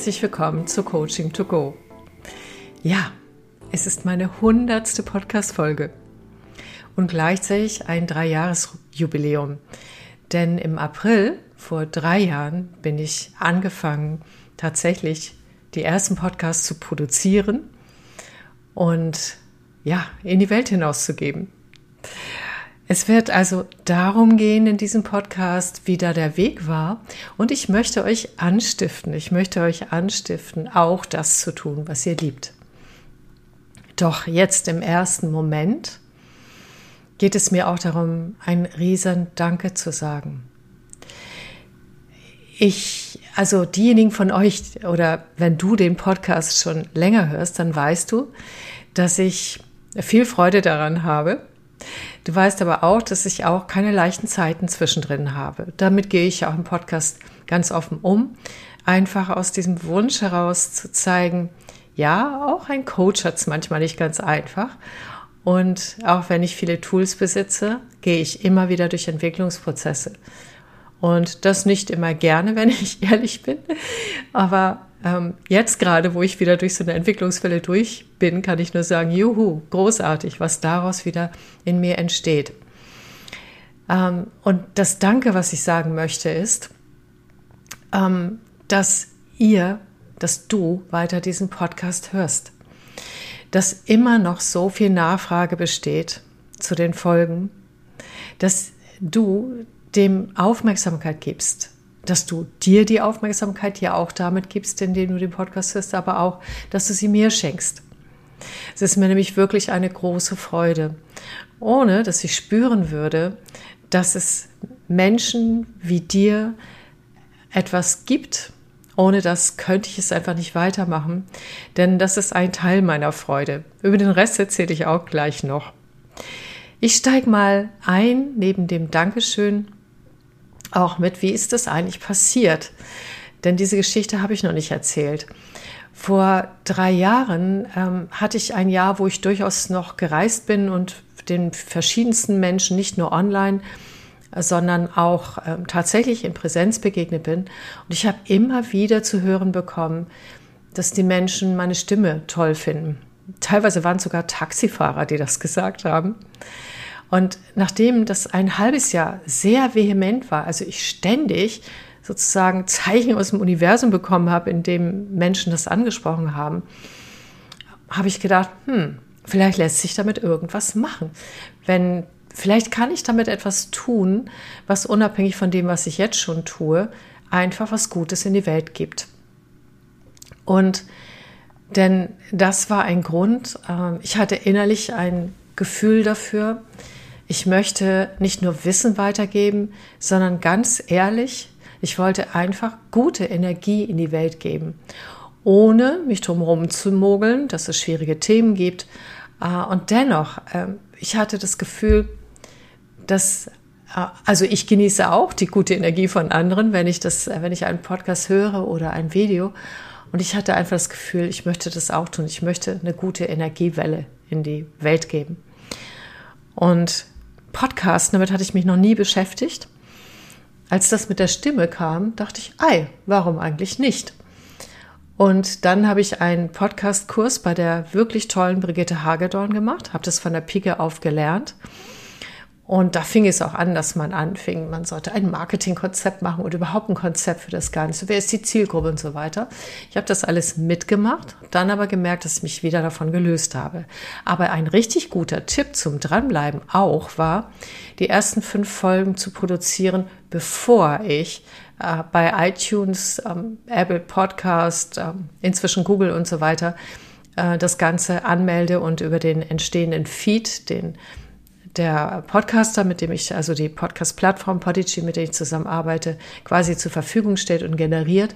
herzlich willkommen zu Coaching to Go. Ja, es ist meine hundertste Podcast-Folge und gleichzeitig ein Dreijahresjubiläum. Denn im April vor drei Jahren bin ich angefangen, tatsächlich die ersten Podcasts zu produzieren und ja, in die Welt hinauszugeben. Es wird also darum gehen in diesem Podcast, wie da der Weg war. Und ich möchte euch anstiften, ich möchte euch anstiften, auch das zu tun, was ihr liebt. Doch jetzt im ersten Moment geht es mir auch darum, ein riesen Danke zu sagen. Ich, also diejenigen von euch oder wenn du den Podcast schon länger hörst, dann weißt du, dass ich viel Freude daran habe, Du weißt aber auch, dass ich auch keine leichten Zeiten zwischendrin habe. Damit gehe ich auch im Podcast ganz offen um. Einfach aus diesem Wunsch heraus zu zeigen, ja, auch ein Coach hat es manchmal nicht ganz einfach. Und auch wenn ich viele Tools besitze, gehe ich immer wieder durch Entwicklungsprozesse. Und das nicht immer gerne, wenn ich ehrlich bin. Aber ähm, jetzt gerade, wo ich wieder durch so eine Entwicklungswelle durch bin, kann ich nur sagen, juhu, großartig, was daraus wieder in mir entsteht. Ähm, und das Danke, was ich sagen möchte, ist, ähm, dass ihr, dass du weiter diesen Podcast hörst. Dass immer noch so viel Nachfrage besteht zu den Folgen, dass du dem Aufmerksamkeit gibst, dass du dir die Aufmerksamkeit ja auch damit gibst, indem du den Podcast hörst, aber auch, dass du sie mir schenkst. Es ist mir nämlich wirklich eine große Freude, ohne dass ich spüren würde, dass es Menschen wie dir etwas gibt. Ohne das könnte ich es einfach nicht weitermachen, denn das ist ein Teil meiner Freude. Über den Rest erzähle ich auch gleich noch. Ich steige mal ein neben dem Dankeschön auch mit, wie ist das eigentlich passiert? Denn diese Geschichte habe ich noch nicht erzählt. Vor drei Jahren ähm, hatte ich ein Jahr, wo ich durchaus noch gereist bin und den verschiedensten Menschen, nicht nur online, sondern auch ähm, tatsächlich in Präsenz begegnet bin. Und ich habe immer wieder zu hören bekommen, dass die Menschen meine Stimme toll finden. Teilweise waren es sogar Taxifahrer, die das gesagt haben. Und nachdem das ein halbes Jahr sehr vehement war, also ich ständig sozusagen Zeichen aus dem Universum bekommen habe, in dem Menschen das angesprochen haben, habe ich gedacht, hm, vielleicht lässt sich damit irgendwas machen. Wenn vielleicht kann ich damit etwas tun, was unabhängig von dem, was ich jetzt schon tue, einfach was Gutes in die Welt gibt. Und denn das war ein Grund, ähm, ich hatte innerlich ein Gefühl dafür, ich möchte nicht nur Wissen weitergeben, sondern ganz ehrlich, ich wollte einfach gute Energie in die Welt geben, ohne mich drumherum zu mogeln, dass es schwierige Themen gibt. Äh, und dennoch, ähm, ich hatte das Gefühl, dass äh, also ich genieße auch die gute Energie von anderen, wenn ich das, äh, wenn ich einen Podcast höre oder ein Video. Und ich hatte einfach das Gefühl, ich möchte das auch tun. Ich möchte eine gute Energiewelle in die Welt geben. Und Podcasten, damit hatte ich mich noch nie beschäftigt. Als das mit der Stimme kam, dachte ich, ei, warum eigentlich nicht? Und dann habe ich einen Podcast-Kurs bei der wirklich tollen Brigitte Hagedorn gemacht, habe das von der Pike auf gelernt und da fing es auch an, dass man anfing, man sollte ein Marketingkonzept machen und überhaupt ein Konzept für das Ganze. Wer ist die Zielgruppe und so weiter. Ich habe das alles mitgemacht, dann aber gemerkt, dass ich mich wieder davon gelöst habe. Aber ein richtig guter Tipp zum Dranbleiben auch war, die ersten fünf Folgen zu produzieren, bevor ich äh, bei iTunes, ähm, Apple Podcast, ähm, inzwischen Google und so weiter äh, das Ganze anmelde und über den entstehenden Feed, den der Podcaster, mit dem ich, also die Podcast-Plattform Podigy, mit der ich zusammenarbeite, quasi zur Verfügung stellt und generiert.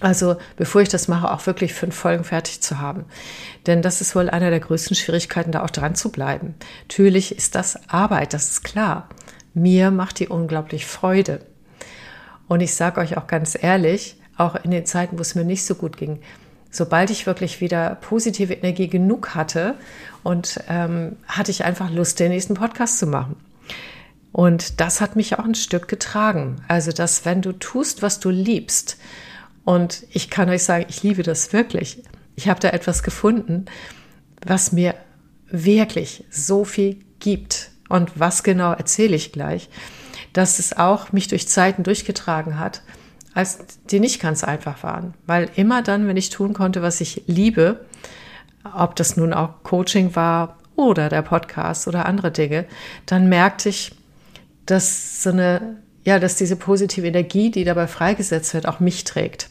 Also bevor ich das mache, auch wirklich fünf Folgen fertig zu haben. Denn das ist wohl einer der größten Schwierigkeiten, da auch dran zu bleiben. Natürlich ist das Arbeit, das ist klar. Mir macht die unglaublich Freude. Und ich sage euch auch ganz ehrlich, auch in den Zeiten, wo es mir nicht so gut ging, sobald ich wirklich wieder positive Energie genug hatte und ähm, hatte ich einfach Lust, den nächsten Podcast zu machen. Und das hat mich auch ein Stück getragen. Also, dass wenn du tust, was du liebst Und ich kann euch sagen, ich liebe das wirklich. Ich habe da etwas gefunden, was mir wirklich so viel gibt. Und was genau erzähle ich gleich, dass es auch mich durch Zeiten durchgetragen hat, als die nicht ganz einfach waren. Weil immer dann, wenn ich tun konnte, was ich liebe, ob das nun auch Coaching war oder der Podcast oder andere Dinge, dann merkte ich, dass so eine, ja, dass diese positive Energie, die dabei freigesetzt wird, auch mich trägt.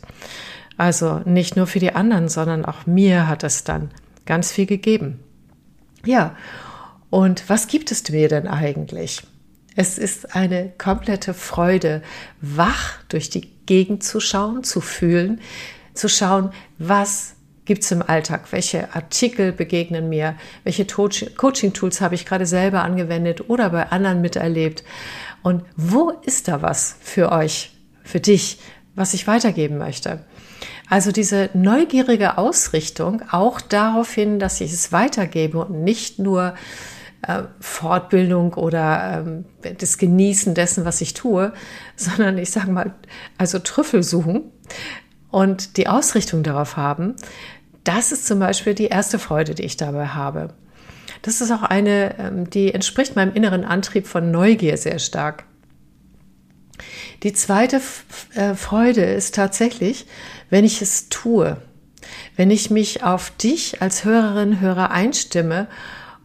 Also nicht nur für die anderen, sondern auch mir hat es dann ganz viel gegeben. Ja, und was gibt es mir denn eigentlich? Es ist eine komplette Freude, wach durch die Gegend zu schauen, zu fühlen, zu schauen, was gibt es im Alltag, welche Artikel begegnen mir, welche Coaching-Tools habe ich gerade selber angewendet oder bei anderen miterlebt? Und wo ist da was für euch, für dich, was ich weitergeben möchte. Also diese neugierige Ausrichtung auch darauf hin, dass ich es weitergebe und nicht nur äh, Fortbildung oder ähm, das Genießen dessen, was ich tue, sondern ich sage mal, also Trüffel suchen und die Ausrichtung darauf haben, das ist zum Beispiel die erste Freude, die ich dabei habe. Das ist auch eine, ähm, die entspricht meinem inneren Antrieb von Neugier sehr stark. Die zweite äh, Freude ist tatsächlich, wenn ich es tue, wenn ich mich auf dich als Hörerin, Hörer einstimme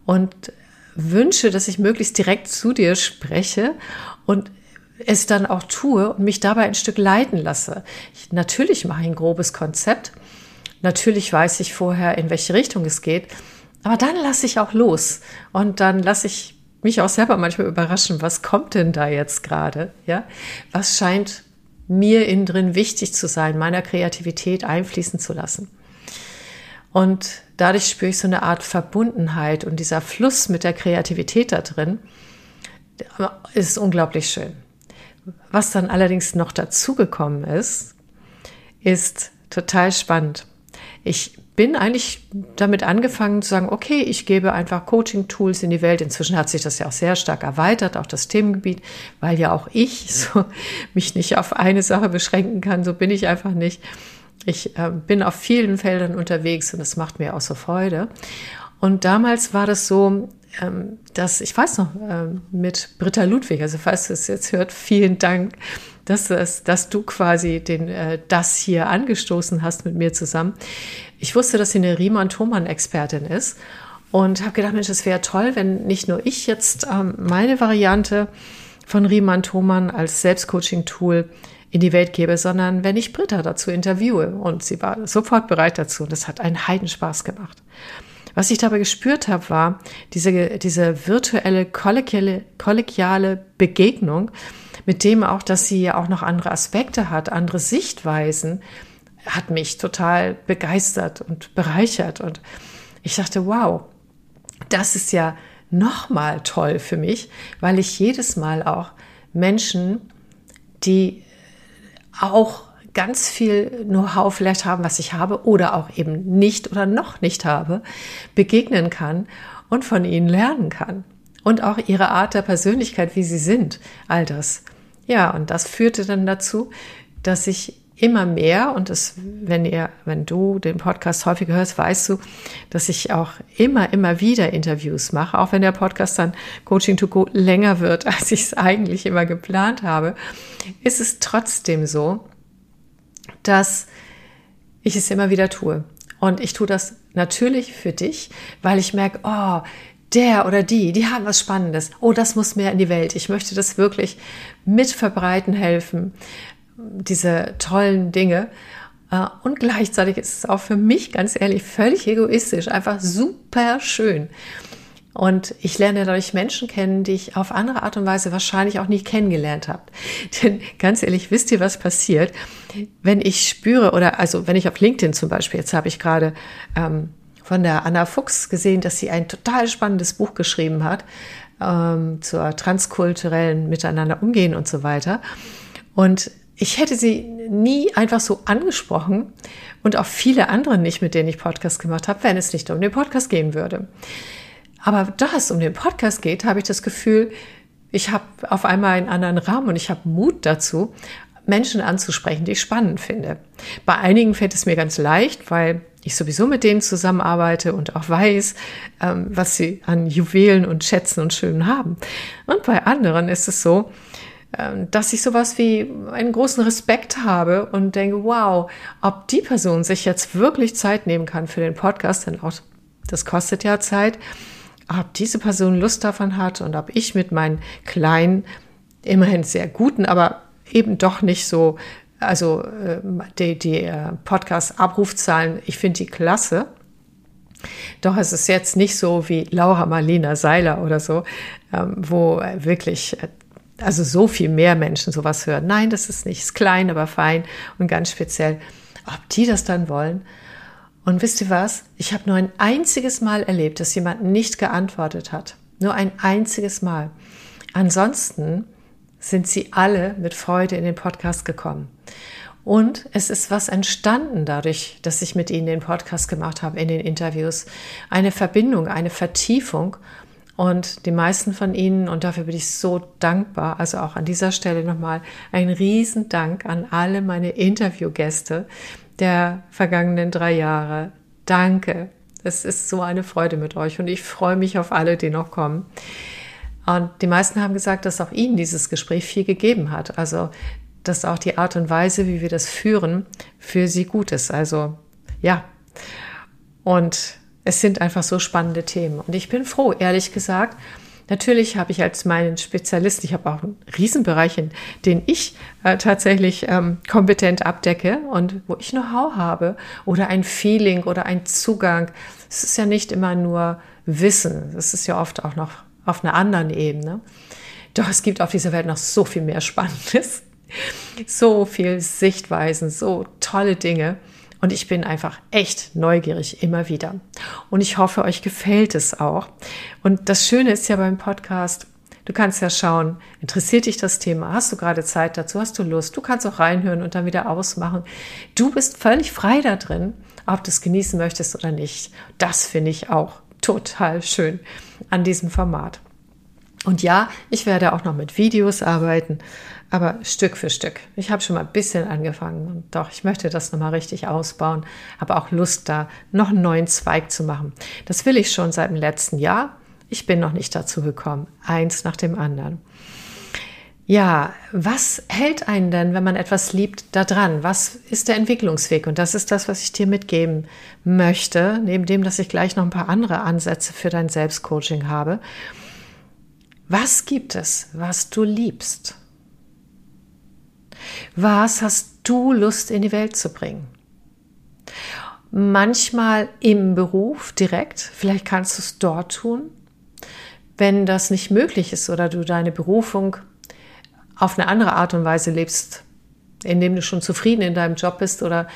und wünsche, dass ich möglichst direkt zu dir spreche und es dann auch tue und mich dabei ein Stück leiten lasse. Ich, natürlich mache ich ein grobes Konzept. Natürlich weiß ich vorher, in welche Richtung es geht. Aber dann lasse ich auch los und dann lasse ich mich auch selber manchmal überraschen, was kommt denn da jetzt gerade? Ja, was scheint mir innen drin wichtig zu sein, meiner Kreativität einfließen zu lassen. Und dadurch spüre ich so eine Art Verbundenheit und dieser Fluss mit der Kreativität da drin ist unglaublich schön. Was dann allerdings noch dazugekommen ist, ist total spannend. Ich bin eigentlich damit angefangen zu sagen, okay, ich gebe einfach Coaching-Tools in die Welt. Inzwischen hat sich das ja auch sehr stark erweitert, auch das Themengebiet, weil ja auch ich so mich nicht auf eine Sache beschränken kann. So bin ich einfach nicht. Ich äh, bin auf vielen Feldern unterwegs und es macht mir auch so Freude. Und damals war das so, ähm, dass ich weiß noch äh, mit Britta Ludwig, also falls du es jetzt hört, vielen Dank dass, dass, dass du quasi den, äh, das hier angestoßen hast mit mir zusammen. Ich wusste, dass sie eine Riemann-Thomann-Expertin ist und habe gedacht, Mensch, es wäre toll, wenn nicht nur ich jetzt ähm, meine Variante von Riemann-Thomann als Selbstcoaching-Tool in die Welt gebe, sondern wenn ich Britta dazu interviewe. Und sie war sofort bereit dazu und das hat einen Heidenspaß gemacht. Was ich dabei gespürt habe, war diese, diese virtuelle, kollegiale, kollegiale Begegnung mit dem auch, dass sie ja auch noch andere Aspekte hat, andere Sichtweisen, hat mich total begeistert und bereichert. Und ich dachte, wow, das ist ja nochmal toll für mich, weil ich jedes Mal auch Menschen, die auch ganz viel Know-how vielleicht haben, was ich habe oder auch eben nicht oder noch nicht habe, begegnen kann und von ihnen lernen kann. Und auch ihre Art der Persönlichkeit, wie sie sind, all das. Ja, und das führte dann dazu, dass ich immer mehr und das, wenn ihr, wenn du den Podcast häufiger hörst, weißt du, dass ich auch immer, immer wieder Interviews mache, auch wenn der Podcast dann Coaching to Go länger wird, als ich es eigentlich immer geplant habe, ist es trotzdem so, dass ich es immer wieder tue. Und ich tue das natürlich für dich, weil ich merke, oh, der oder die, die haben was Spannendes. Oh, das muss mehr in die Welt. Ich möchte das wirklich mit verbreiten helfen, diese tollen Dinge. Äh, und gleichzeitig ist es auch für mich, ganz ehrlich, völlig egoistisch, einfach super schön. Und ich lerne dadurch Menschen kennen, die ich auf andere Art und Weise wahrscheinlich auch nicht kennengelernt habe. Denn ganz ehrlich, wisst ihr, was passiert? Wenn ich spüre, oder also wenn ich auf LinkedIn zum Beispiel, jetzt habe ich gerade ähm, von der Anna Fuchs gesehen, dass sie ein total spannendes Buch geschrieben hat ähm, zur transkulturellen Miteinander umgehen und so weiter. Und ich hätte sie nie einfach so angesprochen und auch viele andere nicht, mit denen ich Podcast gemacht habe, wenn es nicht um den Podcast gehen würde. Aber da es um den Podcast geht, habe ich das Gefühl, ich habe auf einmal einen anderen Rahmen und ich habe Mut dazu, Menschen anzusprechen, die ich spannend finde. Bei einigen fällt es mir ganz leicht, weil ich sowieso mit denen zusammenarbeite und auch weiß, ähm, was sie an Juwelen und Schätzen und Schönen haben. Und bei anderen ist es so, ähm, dass ich sowas wie einen großen Respekt habe und denke, wow, ob die Person sich jetzt wirklich Zeit nehmen kann für den Podcast, denn auch das kostet ja Zeit, ob diese Person Lust davon hat und ob ich mit meinen kleinen, immerhin sehr guten, aber eben doch nicht so, also äh, die, die äh, Podcast-Abrufzahlen, ich finde die klasse. Doch es ist jetzt nicht so wie Laura Marlina Seiler oder so, ähm, wo wirklich äh, also so viel mehr Menschen sowas hören. Nein, das ist nicht, ist klein, aber fein und ganz speziell. Ob die das dann wollen? Und wisst ihr was? Ich habe nur ein einziges Mal erlebt, dass jemand nicht geantwortet hat. Nur ein einziges Mal. Ansonsten sind sie alle mit Freude in den Podcast gekommen. Und es ist was entstanden dadurch, dass ich mit ihnen den Podcast gemacht habe, in den Interviews. Eine Verbindung, eine Vertiefung. Und die meisten von Ihnen, und dafür bin ich so dankbar, also auch an dieser Stelle nochmal ein Riesendank an alle meine Interviewgäste der vergangenen drei Jahre. Danke. Es ist so eine Freude mit euch und ich freue mich auf alle, die noch kommen. Und die meisten haben gesagt, dass auch ihnen dieses Gespräch viel gegeben hat. Also, dass auch die Art und Weise, wie wir das führen, für sie gut ist. Also, ja. Und es sind einfach so spannende Themen. Und ich bin froh, ehrlich gesagt. Natürlich habe ich als meinen Spezialist, ich habe auch einen Riesenbereich, den ich äh, tatsächlich ähm, kompetent abdecke und wo ich Know-how habe oder ein Feeling oder ein Zugang. Es ist ja nicht immer nur Wissen, es ist ja oft auch noch auf einer anderen Ebene. Doch es gibt auf dieser Welt noch so viel mehr Spannendes, so viel Sichtweisen, so tolle Dinge. Und ich bin einfach echt neugierig immer wieder. Und ich hoffe, euch gefällt es auch. Und das Schöne ist ja beim Podcast, du kannst ja schauen, interessiert dich das Thema? Hast du gerade Zeit dazu? Hast du Lust? Du kannst auch reinhören und dann wieder ausmachen. Du bist völlig frei da drin, ob du es genießen möchtest oder nicht. Das finde ich auch total schön an diesem Format. Und ja, ich werde auch noch mit Videos arbeiten, aber Stück für Stück. Ich habe schon mal ein bisschen angefangen und doch, ich möchte das nochmal richtig ausbauen, habe auch Lust da, noch einen neuen Zweig zu machen. Das will ich schon seit dem letzten Jahr. Ich bin noch nicht dazu gekommen. Eins nach dem anderen. Ja, was hält einen denn, wenn man etwas liebt, da dran? Was ist der Entwicklungsweg? Und das ist das, was ich dir mitgeben möchte, neben dem, dass ich gleich noch ein paar andere Ansätze für dein Selbstcoaching habe. Was gibt es, was du liebst? Was hast du Lust in die Welt zu bringen? Manchmal im Beruf direkt, vielleicht kannst du es dort tun. Wenn das nicht möglich ist oder du deine Berufung auf eine andere Art und Weise lebst, indem du schon zufrieden in deinem Job bist oder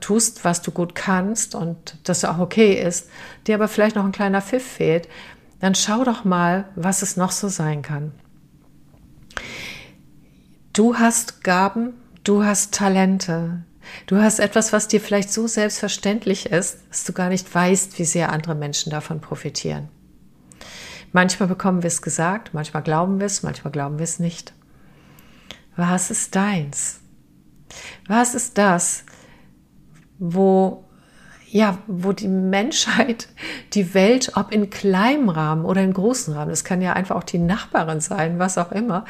tust, was du gut kannst und das auch okay ist, dir aber vielleicht noch ein kleiner Pfiff fehlt, dann schau doch mal, was es noch so sein kann. Du hast Gaben, du hast Talente, du hast etwas, was dir vielleicht so selbstverständlich ist, dass du gar nicht weißt, wie sehr andere Menschen davon profitieren. Manchmal bekommen wir es gesagt, manchmal glauben wir es, manchmal glauben wir es nicht. Was ist deins? Was ist das, wo, ja, wo die Menschheit, die Welt, ob in kleinem Rahmen oder in großem Rahmen, das kann ja einfach auch die Nachbarin sein, was auch immer,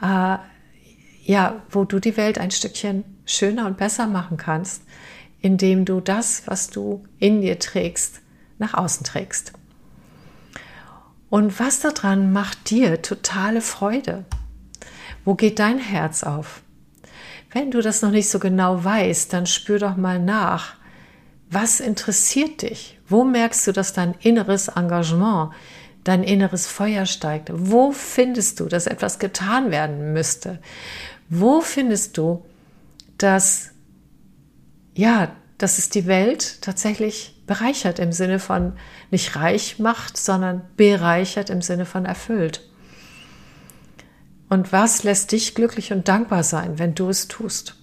äh, ja, wo du die Welt ein Stückchen schöner und besser machen kannst, indem du das, was du in dir trägst, nach außen trägst. Und was daran macht dir totale Freude? Wo geht dein Herz auf? Wenn du das noch nicht so genau weißt, dann spür doch mal nach. Was interessiert dich? Wo merkst du, dass dein inneres Engagement, dein inneres Feuer steigt? Wo findest du, dass etwas getan werden müsste? Wo findest du, dass, ja, dass es die Welt tatsächlich bereichert im Sinne von nicht reich macht, sondern bereichert im Sinne von erfüllt? Und was lässt dich glücklich und dankbar sein, wenn du es tust?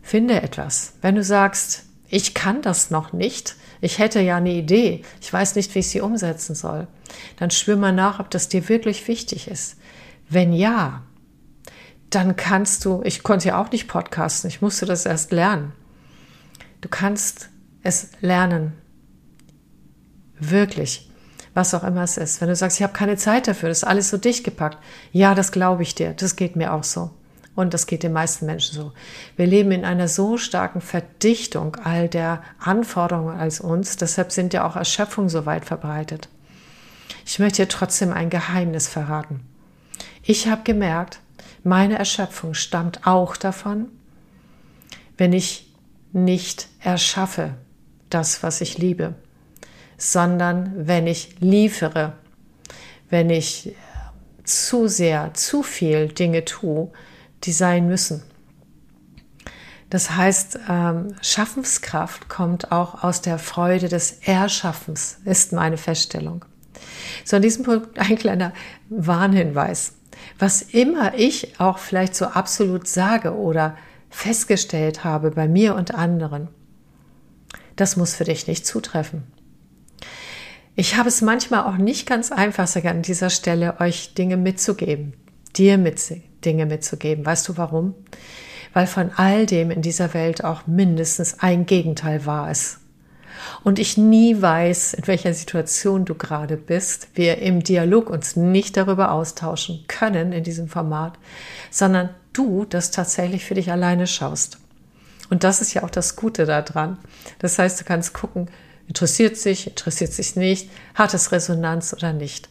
Finde etwas. Wenn du sagst, ich kann das noch nicht, ich hätte ja eine Idee, ich weiß nicht, wie ich sie umsetzen soll, dann spür mal nach, ob das dir wirklich wichtig ist. Wenn ja, dann kannst du, ich konnte ja auch nicht podcasten, ich musste das erst lernen. Du kannst es lernen. Wirklich. Was auch immer es ist. Wenn du sagst, ich habe keine Zeit dafür, das ist alles so dicht gepackt. Ja, das glaube ich dir. Das geht mir auch so. Und das geht den meisten Menschen so. Wir leben in einer so starken Verdichtung all der Anforderungen als uns. Deshalb sind ja auch Erschöpfungen so weit verbreitet. Ich möchte dir trotzdem ein Geheimnis verraten. Ich habe gemerkt, meine Erschöpfung stammt auch davon, wenn ich nicht erschaffe das, was ich liebe, sondern wenn ich liefere, wenn ich zu sehr, zu viel Dinge tue, die sein müssen. Das heißt, ähm, Schaffenskraft kommt auch aus der Freude des Erschaffens, ist meine Feststellung. So, an diesem Punkt ein kleiner Warnhinweis. Was immer ich auch vielleicht so absolut sage oder festgestellt habe bei mir und anderen, das muss für dich nicht zutreffen. Ich habe es manchmal auch nicht ganz einfach, an dieser Stelle euch Dinge mitzugeben, dir mit, Dinge mitzugeben. Weißt du warum? Weil von all dem in dieser Welt auch mindestens ein Gegenteil wahr ist. Und ich nie weiß, in welcher Situation du gerade bist, wir im Dialog uns nicht darüber austauschen können in diesem Format, sondern du das tatsächlich für dich alleine schaust. Und das ist ja auch das Gute daran. Das heißt, du kannst gucken, interessiert sich, interessiert sich nicht, hat es Resonanz oder nicht.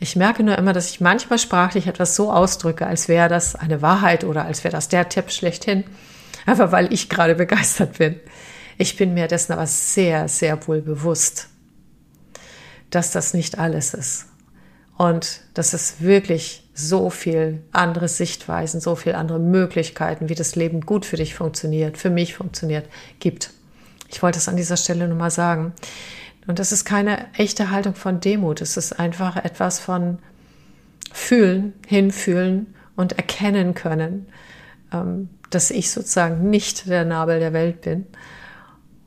Ich merke nur immer, dass ich manchmal sprachlich etwas so ausdrücke, als wäre das eine Wahrheit oder als wäre das der Tipp schlechthin, einfach weil ich gerade begeistert bin. Ich bin mir dessen aber sehr, sehr wohl bewusst, dass das nicht alles ist und dass es wirklich so viel andere Sichtweisen, so viel andere Möglichkeiten, wie das Leben gut für dich funktioniert, für mich funktioniert, gibt. Ich wollte es an dieser Stelle nur mal sagen. Und das ist keine echte Haltung von Demut. Es ist einfach etwas von fühlen, hinfühlen und erkennen können, ähm, dass ich sozusagen nicht der Nabel der Welt bin.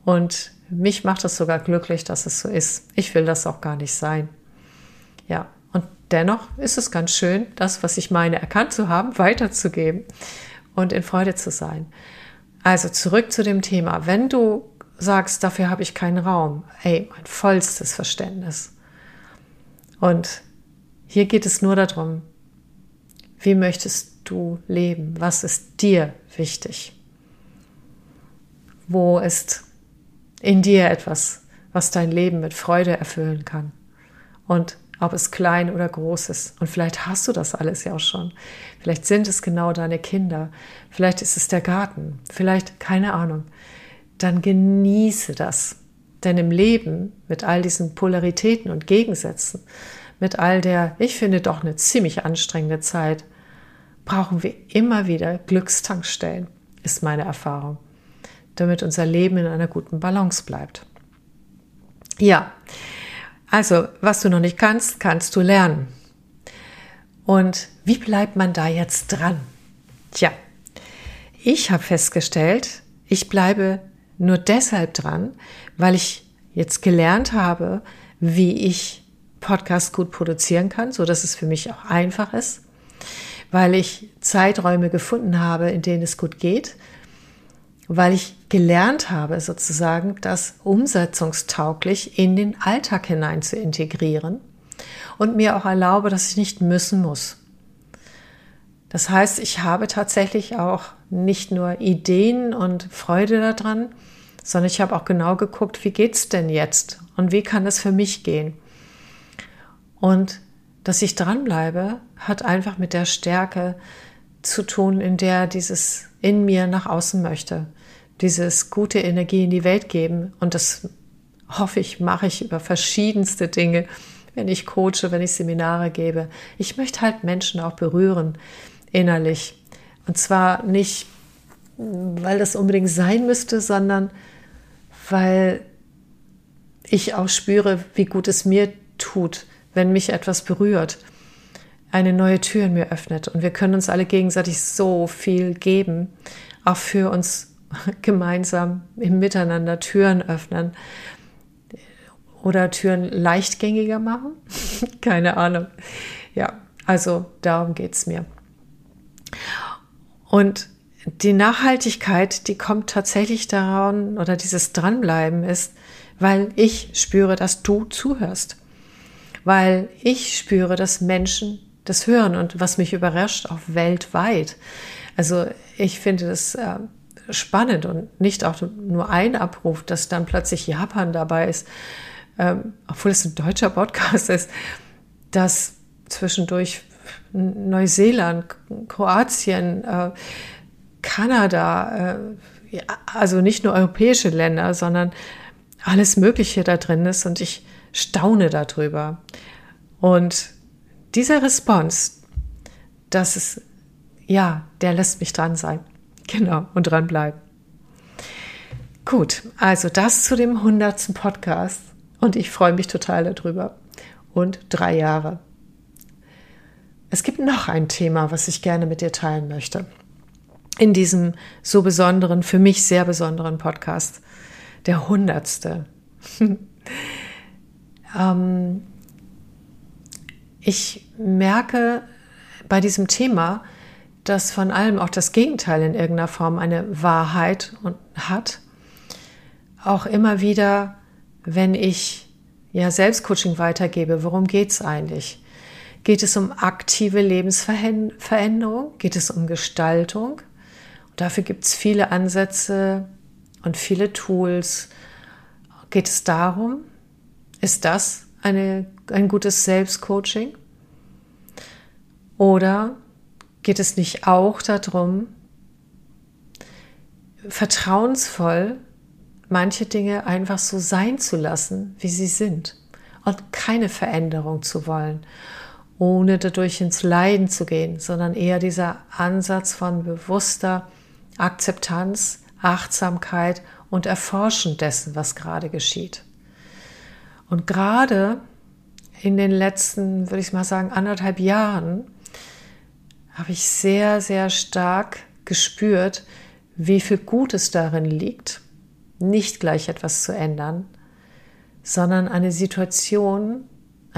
Und mich macht es sogar glücklich, dass es so ist. Ich will das auch gar nicht sein. Ja, und dennoch ist es ganz schön, das, was ich meine, erkannt zu haben, weiterzugeben und in Freude zu sein. Also zurück zu dem Thema. Wenn du sagst, dafür habe ich keinen Raum. Ey, mein vollstes Verständnis. Und hier geht es nur darum, wie möchtest du leben? Was ist dir wichtig? Wo ist in dir etwas, was dein Leben mit Freude erfüllen kann? Und ob es klein oder groß ist. Und vielleicht hast du das alles ja auch schon. Vielleicht sind es genau deine Kinder. Vielleicht ist es der Garten. Vielleicht keine Ahnung dann genieße das. Denn im Leben mit all diesen Polaritäten und Gegensätzen, mit all der, ich finde doch eine ziemlich anstrengende Zeit, brauchen wir immer wieder Glückstankstellen, ist meine Erfahrung, damit unser Leben in einer guten Balance bleibt. Ja, also was du noch nicht kannst, kannst du lernen. Und wie bleibt man da jetzt dran? Tja, ich habe festgestellt, ich bleibe nur deshalb dran, weil ich jetzt gelernt habe, wie ich Podcasts gut produzieren kann, so dass es für mich auch einfach ist, weil ich Zeiträume gefunden habe, in denen es gut geht, weil ich gelernt habe, sozusagen das umsetzungstauglich in den Alltag hinein zu integrieren und mir auch erlaube, dass ich nicht müssen muss. Das heißt, ich habe tatsächlich auch nicht nur Ideen und Freude daran, sondern ich habe auch genau geguckt, wie geht's denn jetzt und wie kann es für mich gehen? Und dass ich dranbleibe, hat einfach mit der Stärke zu tun, in der dieses in mir nach außen möchte. Dieses gute Energie in die Welt geben. Und das hoffe ich, mache ich über verschiedenste Dinge, wenn ich coache, wenn ich Seminare gebe. Ich möchte halt Menschen auch berühren, innerlich. Und zwar nicht weil das unbedingt sein müsste, sondern weil ich auch spüre, wie gut es mir tut, wenn mich etwas berührt, eine neue Tür in mir öffnet. Und wir können uns alle gegenseitig so viel geben, auch für uns gemeinsam im Miteinander Türen öffnen oder Türen leichtgängiger machen. Keine Ahnung. Ja, also darum geht es mir. Und die Nachhaltigkeit, die kommt tatsächlich daran oder dieses Dranbleiben ist, weil ich spüre, dass du zuhörst. Weil ich spüre, dass Menschen das hören und was mich überrascht, auch weltweit. Also ich finde das äh, spannend und nicht auch nur ein Abruf, dass dann plötzlich Japan dabei ist, ähm, obwohl es ein deutscher Podcast ist, dass zwischendurch Neuseeland, Kroatien, äh, Kanada, äh, also nicht nur europäische Länder, sondern alles Mögliche da drin ist und ich staune darüber. Und dieser Response, das ist, ja, der lässt mich dran sein. Genau, und dranbleiben. Gut, also das zu dem hundertsten Podcast und ich freue mich total darüber. Und drei Jahre. Es gibt noch ein Thema, was ich gerne mit dir teilen möchte. In diesem so besonderen, für mich sehr besonderen Podcast. Der hundertste. ähm, ich merke bei diesem Thema, dass von allem auch das Gegenteil in irgendeiner Form eine Wahrheit hat. Auch immer wieder, wenn ich ja Selbstcoaching weitergebe, worum geht es eigentlich? Geht es um aktive Lebensveränderung? Geht es um Gestaltung? Und dafür gibt es viele Ansätze und viele Tools. Geht es darum? Ist das eine, ein gutes Selbstcoaching? Oder geht es nicht auch darum, vertrauensvoll manche Dinge einfach so sein zu lassen, wie sie sind und keine Veränderung zu wollen ohne dadurch ins Leiden zu gehen, sondern eher dieser Ansatz von bewusster Akzeptanz, Achtsamkeit und Erforschen dessen, was gerade geschieht. Und gerade in den letzten, würde ich mal sagen, anderthalb Jahren habe ich sehr, sehr stark gespürt, wie viel Gutes darin liegt, nicht gleich etwas zu ändern, sondern eine Situation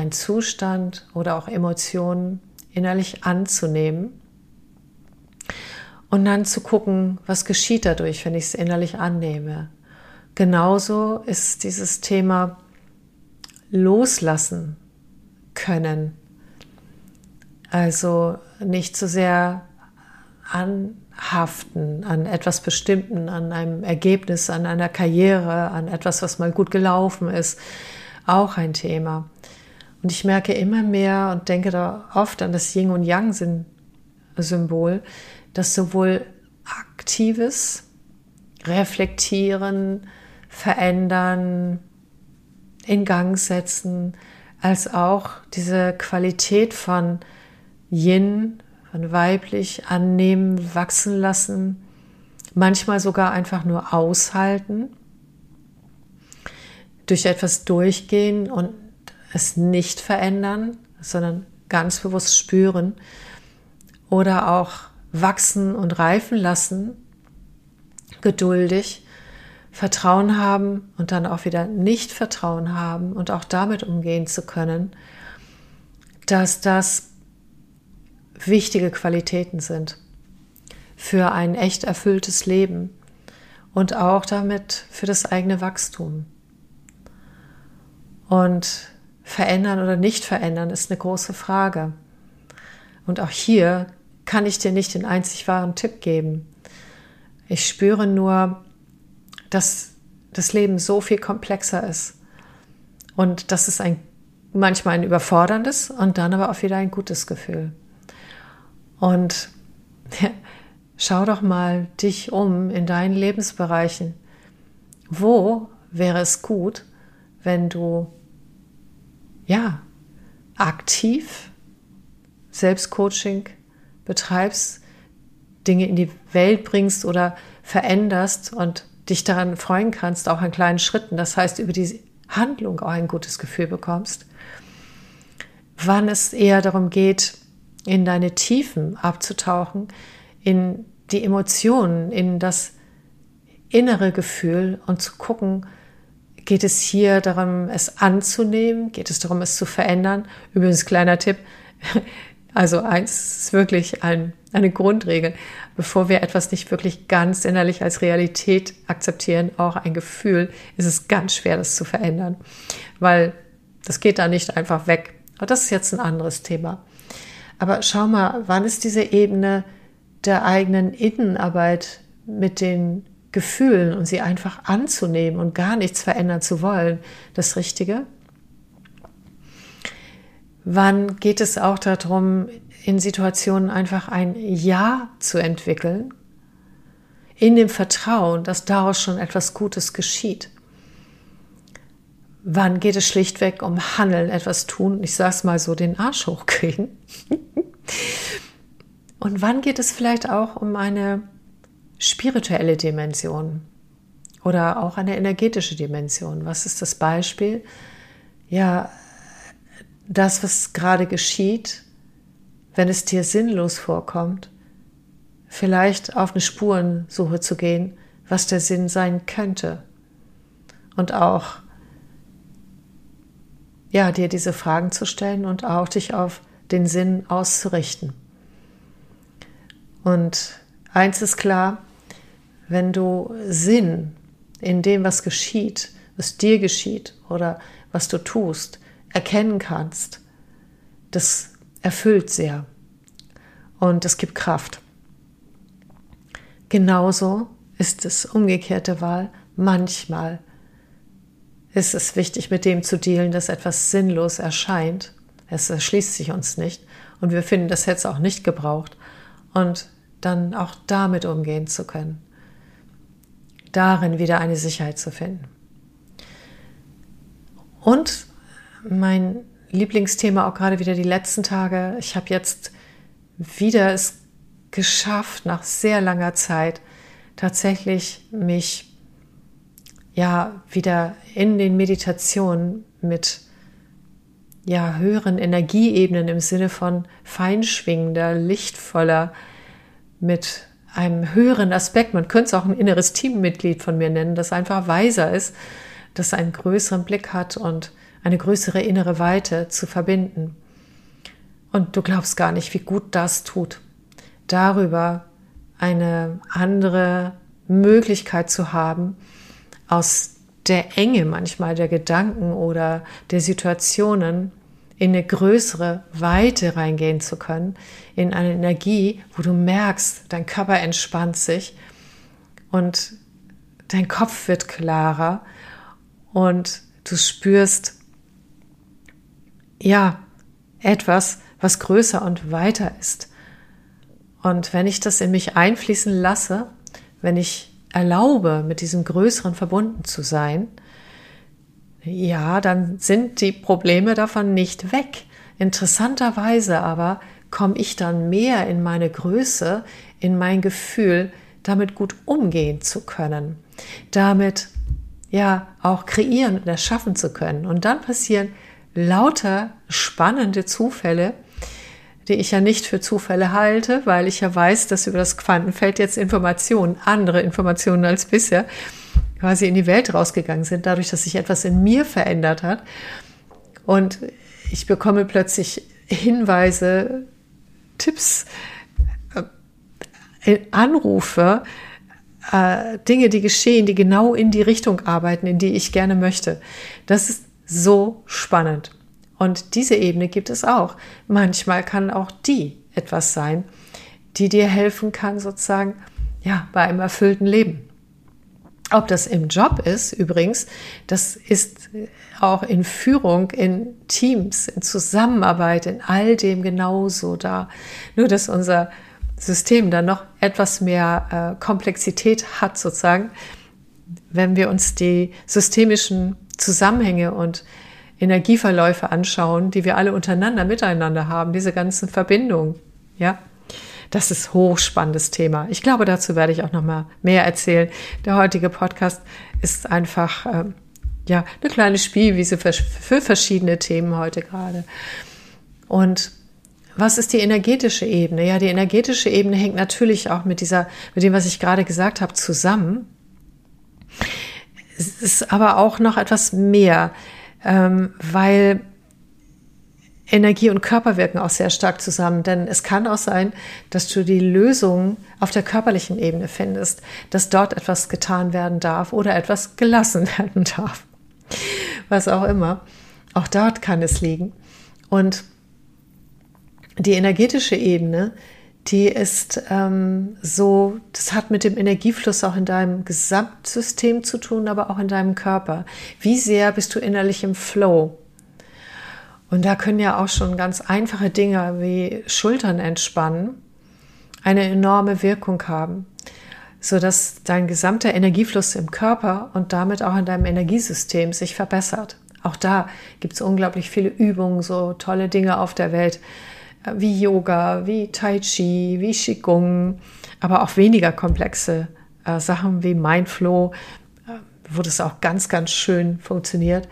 ein Zustand oder auch Emotionen innerlich anzunehmen und dann zu gucken, was geschieht dadurch, wenn ich es innerlich annehme. Genauso ist dieses Thema loslassen können. Also nicht so sehr anhaften an etwas Bestimmten, an einem Ergebnis, an einer Karriere, an etwas, was mal gut gelaufen ist. Auch ein Thema. Und ich merke immer mehr und denke da oft an das Yin und Yang-Symbol, dass sowohl aktives Reflektieren, Verändern, in Gang setzen, als auch diese Qualität von Yin, von weiblich annehmen, wachsen lassen, manchmal sogar einfach nur aushalten, durch etwas durchgehen und es nicht verändern, sondern ganz bewusst spüren oder auch wachsen und reifen lassen, geduldig, Vertrauen haben und dann auch wieder nicht Vertrauen haben und auch damit umgehen zu können, dass das wichtige Qualitäten sind für ein echt erfülltes Leben und auch damit für das eigene Wachstum. Und verändern oder nicht verändern, ist eine große Frage. Und auch hier kann ich dir nicht den einzig wahren Tipp geben. Ich spüre nur, dass das Leben so viel komplexer ist. Und das ist ein, manchmal ein überforderndes und dann aber auch wieder ein gutes Gefühl. Und ja, schau doch mal dich um in deinen Lebensbereichen. Wo wäre es gut, wenn du ja, aktiv Selbstcoaching betreibst, Dinge in die Welt bringst oder veränderst und dich daran freuen kannst, auch an kleinen Schritten, das heißt über die Handlung auch ein gutes Gefühl bekommst. Wann es eher darum geht, in deine Tiefen abzutauchen, in die Emotionen, in das innere Gefühl und zu gucken, Geht es hier darum, es anzunehmen? Geht es darum, es zu verändern? Übrigens, kleiner Tipp. Also eins ist wirklich ein eine Grundregel, bevor wir etwas nicht wirklich ganz innerlich als Realität akzeptieren, auch ein Gefühl, ist es ganz schwer, das zu verändern, weil das geht da nicht einfach weg. Aber das ist jetzt ein anderes Thema. Aber schau mal, wann ist diese Ebene der eigenen Innenarbeit mit den Gefühlen und sie einfach anzunehmen und gar nichts verändern zu wollen, das Richtige? Wann geht es auch darum, in Situationen einfach ein Ja zu entwickeln, in dem Vertrauen, dass daraus schon etwas Gutes geschieht? Wann geht es schlichtweg um Handeln, etwas tun, ich sage es mal so, den Arsch hochkriegen? Und wann geht es vielleicht auch um eine spirituelle Dimension oder auch eine energetische Dimension? Was ist das Beispiel? Ja, das, was gerade geschieht, wenn es dir sinnlos vorkommt, vielleicht auf eine Spurensuche zu gehen, was der Sinn sein könnte. Und auch, ja, dir diese Fragen zu stellen und auch dich auf den Sinn auszurichten. Und eins ist klar, wenn du Sinn in dem, was geschieht, was dir geschieht oder was du tust, erkennen kannst, das erfüllt sehr und es gibt Kraft. Genauso ist es umgekehrte Wahl. Manchmal ist es wichtig, mit dem zu dealen, dass etwas sinnlos erscheint. Es erschließt sich uns nicht und wir finden, das hätte es auch nicht gebraucht. Und dann auch damit umgehen zu können. Darin wieder eine Sicherheit zu finden. Und mein Lieblingsthema auch gerade wieder die letzten Tage. Ich habe jetzt wieder es geschafft, nach sehr langer Zeit tatsächlich mich ja wieder in den Meditationen mit ja höheren Energieebenen im Sinne von feinschwingender, lichtvoller, mit einem höheren Aspekt. Man könnte es auch ein inneres Teammitglied von mir nennen, das einfach weiser ist, das einen größeren Blick hat und eine größere innere Weite zu verbinden. Und du glaubst gar nicht, wie gut das tut, darüber eine andere Möglichkeit zu haben, aus der Enge manchmal der Gedanken oder der Situationen in eine größere Weite reingehen zu können, in eine Energie, wo du merkst, dein Körper entspannt sich und dein Kopf wird klarer und du spürst, ja, etwas, was größer und weiter ist. Und wenn ich das in mich einfließen lasse, wenn ich erlaube, mit diesem Größeren verbunden zu sein, ja, dann sind die Probleme davon nicht weg. Interessanterweise aber komme ich dann mehr in meine Größe, in mein Gefühl, damit gut umgehen zu können, damit ja auch kreieren und erschaffen zu können. Und dann passieren lauter spannende Zufälle, die ich ja nicht für Zufälle halte, weil ich ja weiß, dass über das Quantenfeld jetzt Informationen, andere Informationen als bisher, quasi in die Welt rausgegangen sind, dadurch, dass sich etwas in mir verändert hat. Und ich bekomme plötzlich Hinweise, Tipps, äh, Anrufe, äh, Dinge, die geschehen, die genau in die Richtung arbeiten, in die ich gerne möchte. Das ist so spannend. Und diese Ebene gibt es auch. Manchmal kann auch die etwas sein, die dir helfen kann, sozusagen, ja, bei einem erfüllten Leben. Ob das im Job ist, übrigens, das ist auch in Führung, in Teams, in Zusammenarbeit, in all dem genauso da. Nur, dass unser System dann noch etwas mehr äh, Komplexität hat, sozusagen, wenn wir uns die systemischen Zusammenhänge und Energieverläufe anschauen, die wir alle untereinander, miteinander haben, diese ganzen Verbindungen, ja. Das ist hochspannendes Thema. Ich glaube, dazu werde ich auch noch mal mehr erzählen. Der heutige Podcast ist einfach ähm, ja eine kleine Spielwiese für, für verschiedene Themen heute gerade. Und was ist die energetische Ebene? Ja, die energetische Ebene hängt natürlich auch mit dieser, mit dem, was ich gerade gesagt habe, zusammen. Es ist aber auch noch etwas mehr, ähm, weil Energie und Körper wirken auch sehr stark zusammen, denn es kann auch sein, dass du die Lösung auf der körperlichen Ebene findest, dass dort etwas getan werden darf oder etwas gelassen werden darf. Was auch immer. Auch dort kann es liegen. Und die energetische Ebene, die ist ähm, so, das hat mit dem Energiefluss auch in deinem Gesamtsystem zu tun, aber auch in deinem Körper. Wie sehr bist du innerlich im Flow? Und da können ja auch schon ganz einfache Dinge wie Schultern entspannen eine enorme Wirkung haben, so dass dein gesamter Energiefluss im Körper und damit auch in deinem Energiesystem sich verbessert. Auch da gibt es unglaublich viele Übungen, so tolle Dinge auf der Welt, äh, wie Yoga, wie Tai Chi, wie Qigong, aber auch weniger komplexe äh, Sachen wie Mindflow, äh, wo das auch ganz, ganz schön funktioniert.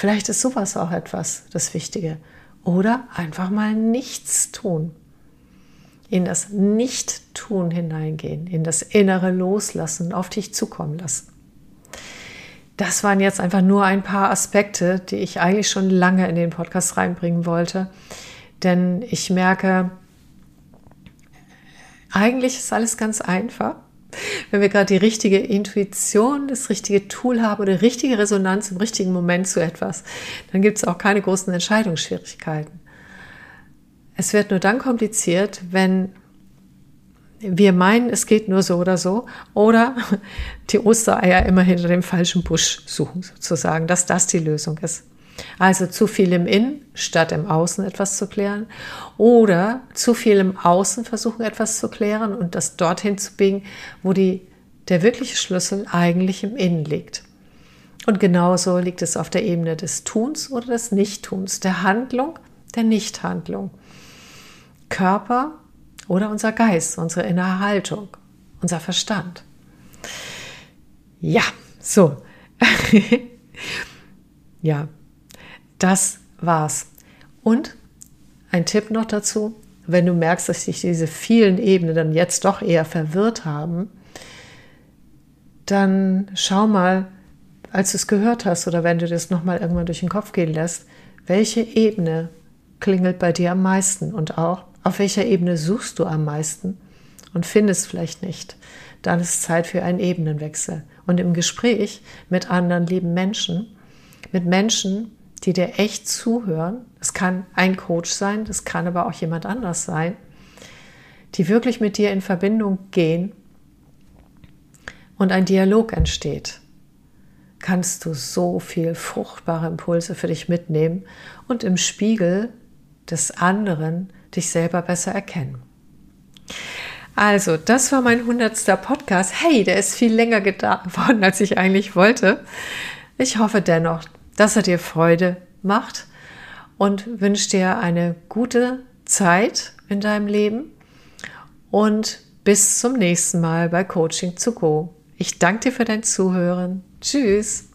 Vielleicht ist sowas auch etwas, das Wichtige. Oder einfach mal nichts tun. In das Nicht-Tun hineingehen, in das innere Loslassen, auf dich zukommen lassen. Das waren jetzt einfach nur ein paar Aspekte, die ich eigentlich schon lange in den Podcast reinbringen wollte. Denn ich merke, eigentlich ist alles ganz einfach wenn wir gerade die richtige Intuition, das richtige Tool haben oder richtige Resonanz im richtigen Moment zu etwas, dann gibt es auch keine großen Entscheidungsschwierigkeiten. Es wird nur dann kompliziert, wenn wir meinen, es geht nur so oder so, oder die Ostereier immer hinter dem falschen Busch suchen, sozusagen, dass das die Lösung ist. Also zu viel im Innen statt im Außen etwas zu klären oder zu viel im Außen versuchen etwas zu klären und das dorthin zu biegen, wo die, der wirkliche Schlüssel eigentlich im Innen liegt. Und genauso liegt es auf der Ebene des Tuns oder des Nichttuns, der Handlung, der Nichthandlung. Körper oder unser Geist, unsere innere Haltung, unser Verstand. Ja, so. ja, das war's. Und ein Tipp noch dazu, wenn du merkst, dass sich diese vielen Ebenen dann jetzt doch eher verwirrt haben, dann schau mal, als du es gehört hast oder wenn du das nochmal irgendwann durch den Kopf gehen lässt, welche Ebene klingelt bei dir am meisten und auch auf welcher Ebene suchst du am meisten und findest vielleicht nicht. Dann ist Zeit für einen Ebenenwechsel. Und im Gespräch mit anderen lieben Menschen, mit Menschen, die dir echt zuhören. Es kann ein Coach sein, das kann aber auch jemand anders sein, die wirklich mit dir in Verbindung gehen und ein Dialog entsteht. Kannst du so viel fruchtbare Impulse für dich mitnehmen und im Spiegel des anderen dich selber besser erkennen. Also, das war mein hundertster Podcast. Hey, der ist viel länger geworden, als ich eigentlich wollte. Ich hoffe dennoch, dass er dir Freude macht und wünsche dir eine gute Zeit in deinem Leben und bis zum nächsten Mal bei Coaching to Go. Ich danke dir für dein Zuhören. Tschüss.